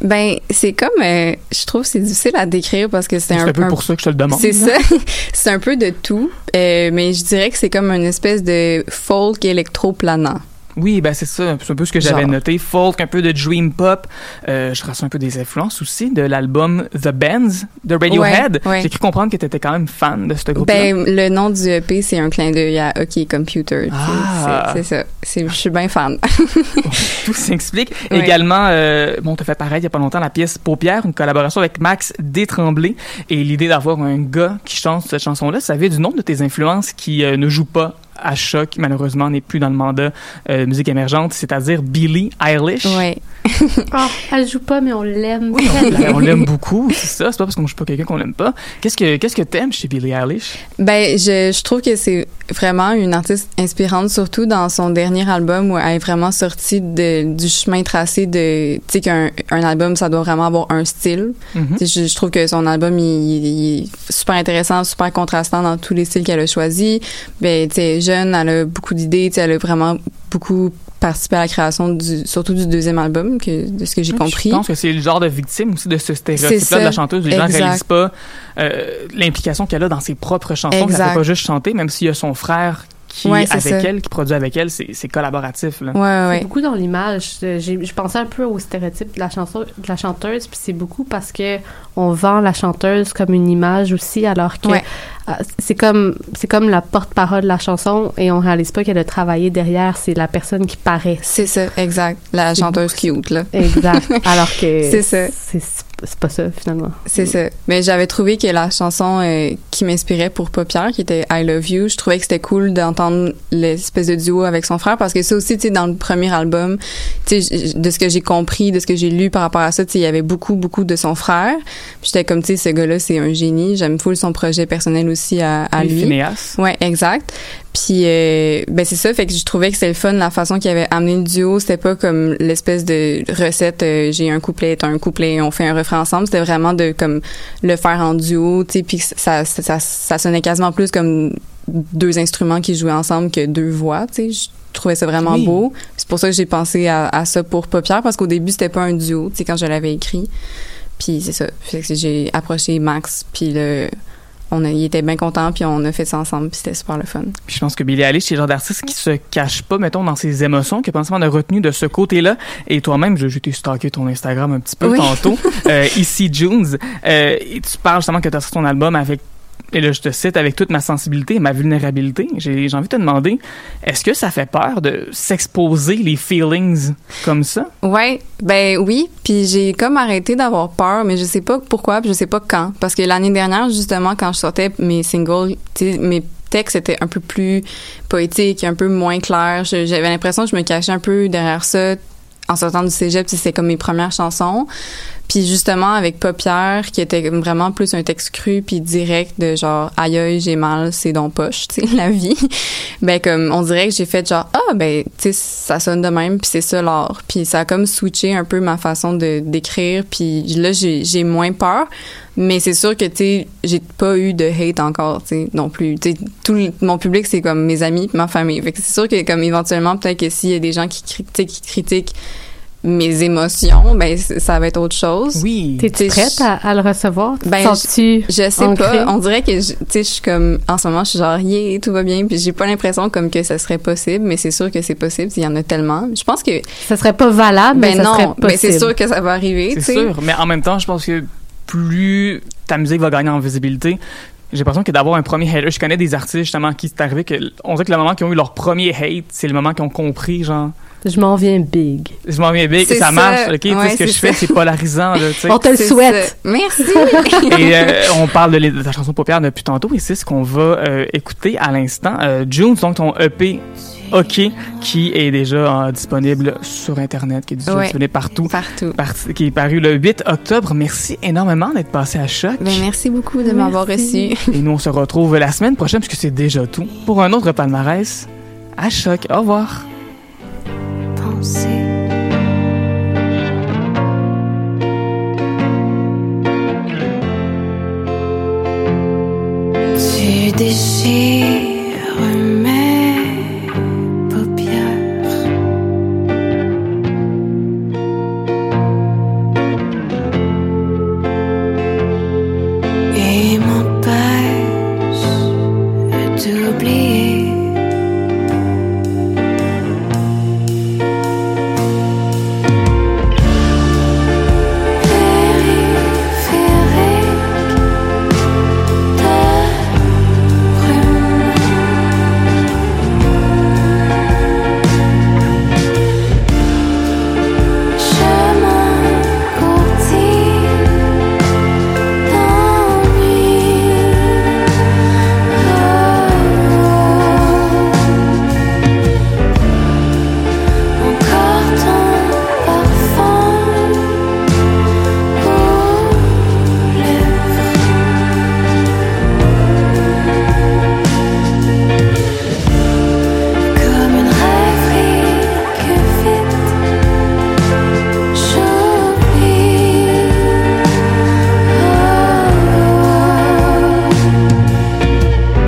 Ben, c'est comme, euh, je trouve c'est difficile à décrire parce que c'est C'est un, un peu pour ça que je te le demande. C'est ça. c'est un peu de tout, euh, mais je dirais que c'est comme une espèce de folk électro-planant. Oui, ben c'est ça, c'est un peu ce que j'avais noté. Folk, un peu de dream pop. Euh, je trace un peu des influences aussi de l'album The Bands de Radiohead. Ouais, ouais. J'ai cru comprendre que tu étais quand même fan de ce groupe-là. Ben, le nom du EP, c'est un clin d'œil à OK Computer. Ah. C'est ça. Je suis bien fan. Tout s'explique. Ouais. Également, euh, bon, t'as fait pareil il y a pas longtemps la pièce Paupière, une collaboration avec Max Détremblé. Et l'idée d'avoir un gars qui chante cette chanson-là, ça vient du nom de tes influences qui euh, ne jouent pas à choc, malheureusement, n'est plus dans le mandat euh, musique émergente, c'est-à-dire Billie Eilish. Ouais. Oh, elle joue pas, mais on l'aime. Oui, on, l'aime beaucoup, c'est ça. C'est pas parce qu'on joue pas quelqu'un qu'on l'aime pas. Qu'est-ce que qu'est-ce que t'aimes chez Billie Eilish? Ben, je, je trouve que c'est vraiment une artiste inspirante, surtout dans son dernier album où elle est vraiment sortie de, du chemin tracé de, tu sais, qu'un un album, ça doit vraiment avoir un style. Mhm. Sais, Je, je trouve que son album, il, il est super intéressant, super contrastant dans tous les styles qu'elle a choisis. Ben, tu sais, jeune, elle a beaucoup d'idées, elle a vraiment beaucoup participé à la création du, surtout du deuxième album, que, de ce que j'ai compris. Je pense que c'est le genre de victime aussi de ce stéréotype-là de la chanteuse. Les gens Exact. réalisent pas euh, l'implication qu'elle a dans ses propres chansons. qu'elle Exact. fait pas juste chanter, même s'il y a son frère qui Ouais, est c'est avec ça. elle, qui produit avec elle, c'est c'est collaboratif. Là. Ouais, beaucoup dans l'image. Je pensais un peu au stéréotype de la, chanson, de la chanteuse, puis c'est beaucoup parce que on vend la chanteuse comme une image aussi, alors que Ouais. euh, c'est comme c'est comme la porte-parole de la chanson et on réalise pas qu'elle a travaillé derrière. C'est la personne qui paraît. C'est ça, exact. La chanteuse cute, là. Exact. alors que C'est ça. C'est c'est pas ça finalement. C'est ça. Mais j'avais trouvé que la chanson euh, qui m'inspirait pour Paupière, qui était I Love You, je trouvais que c'était cool d'entendre l'espèce de duo avec son frère parce que ça aussi, tu sais, dans le premier album, tu sais, de ce que j'ai compris, de ce que j'ai lu par rapport à ça, tu sais, il y avait beaucoup, beaucoup de son frère. Puis j'étais comme, tu sais, ce gars-là, c'est un génie. J'aime full son projet personnel aussi à, à lui. Phineas. Ouais, exact. Puis euh, ben c'est ça, fait que je trouvais que c'était le fun la façon qu'il avait amené le duo, c'était pas comme l'espèce de recette euh, j'ai un couplet, t'as un couplet, on fait un refrain ensemble, c'était vraiment de comme le faire en duo, tu sais, puis ça, ça ça ça sonnait quasiment plus comme deux instruments qui jouaient ensemble que deux voix, tu sais. Je trouvais ça vraiment Oui. beau. C'est pour ça que j'ai pensé à, à ça pour Paupière parce qu'au début c'était pas un duo, tu sais quand je l'avais écrit. Puis c'est ça, fait que j'ai approché Max puis le on a, il était bien content puis on a fait ça ensemble puis c'était super le fun. Puis je pense que Billie Eilish, c'est le genre d'artiste qui se cache pas, mettons, dans ses émotions, qui a pas nécessairement de retenue de ce côté-là. Et toi-même, je- été stalké ton Instagram un petit peu Oui. tantôt. euh, ici, Junes. Euh, tu parles justement que tu as sorti ton album avec, et là, je te cite, avec toute ma sensibilité et ma vulnérabilité. J'ai envie de te demander, est-ce que ça fait peur de s'exposer les feelings comme ça? Ouais, ben oui, puis j'ai comme arrêté d'avoir peur, mais je sais pas pourquoi, puis je sais pas quand, parce que l'année dernière justement quand je sortais mes singles, mes textes étaient un peu plus poétiques, un peu moins clairs. J'avais l'impression que je me cachais un peu derrière ça en sortant du cégep, c'est comme mes premières chansons. Puis justement avec Paupière qui était vraiment plus un texte cru puis direct de genre aïe j'ai mal c'est donc poche tu sais la vie. Ben comme on dirait que j'ai fait genre ah ben tu sais ça sonne de même puis c'est ça l'art. Puis ça a comme switché un peu ma façon de d'écrire puis là j'ai moins peur. Mais c'est sûr que tu sais j'ai pas eu de hate encore tu sais non plus. Tu tout le- mon public c'est comme mes amis ma famille. Fait que c'est sûr que comme éventuellement peut-être que s'il y a des gens qui qui critiquent mes émotions ben ça va être autre chose Oui. T'es-tu prête à, à le recevoir? Ben, Sens-tu je sais ancrée? pas. On dirait que, je- tu sais, je suis comme, en ce moment, je suis genre, yeah, tout va bien. Puis j'ai pas l'impression comme que ça serait possible, mais c'est sûr que c'est possible. Il y en a tellement. Je pense que, Ça serait pas valable, mais ben ça serait non, possible. ben c'est sûr que ça va arriver, C'est sûr. Mais en même temps, je pense que plus ta musique va gagner en visibilité, j'ai l'impression que d'avoir un premier hater, je connais des artistes justement qui c'est arrivé que on dirait que le moment qu'ils ont eu leur premier hate, c'est le moment qu'ils ont compris genre Je m'en viens big. je m'en viens big, ça, ça. marche, ok, tu sais, Ouais, ce que je fais c'est polarisant là. On te le souhaite. ça. Merci. Et euh, on parle de, ta chanson Paupière depuis tantôt et c'est ce qu'on va euh, écouter à l'instant. Euh, June, donc ton EP OK, qui est déjà euh, disponible sur Internet, qui est déjà Ouais. disponible partout, Partout. par- qui est paru le 8 octobre. Merci énormément d'être passé à Choc. Ben, merci beaucoup de m'avoir reçu. Et nous, on se retrouve la semaine prochaine, puisque c'est déjà tout, pour un autre palmarès à Choc. Au revoir. Penser. Tu déchires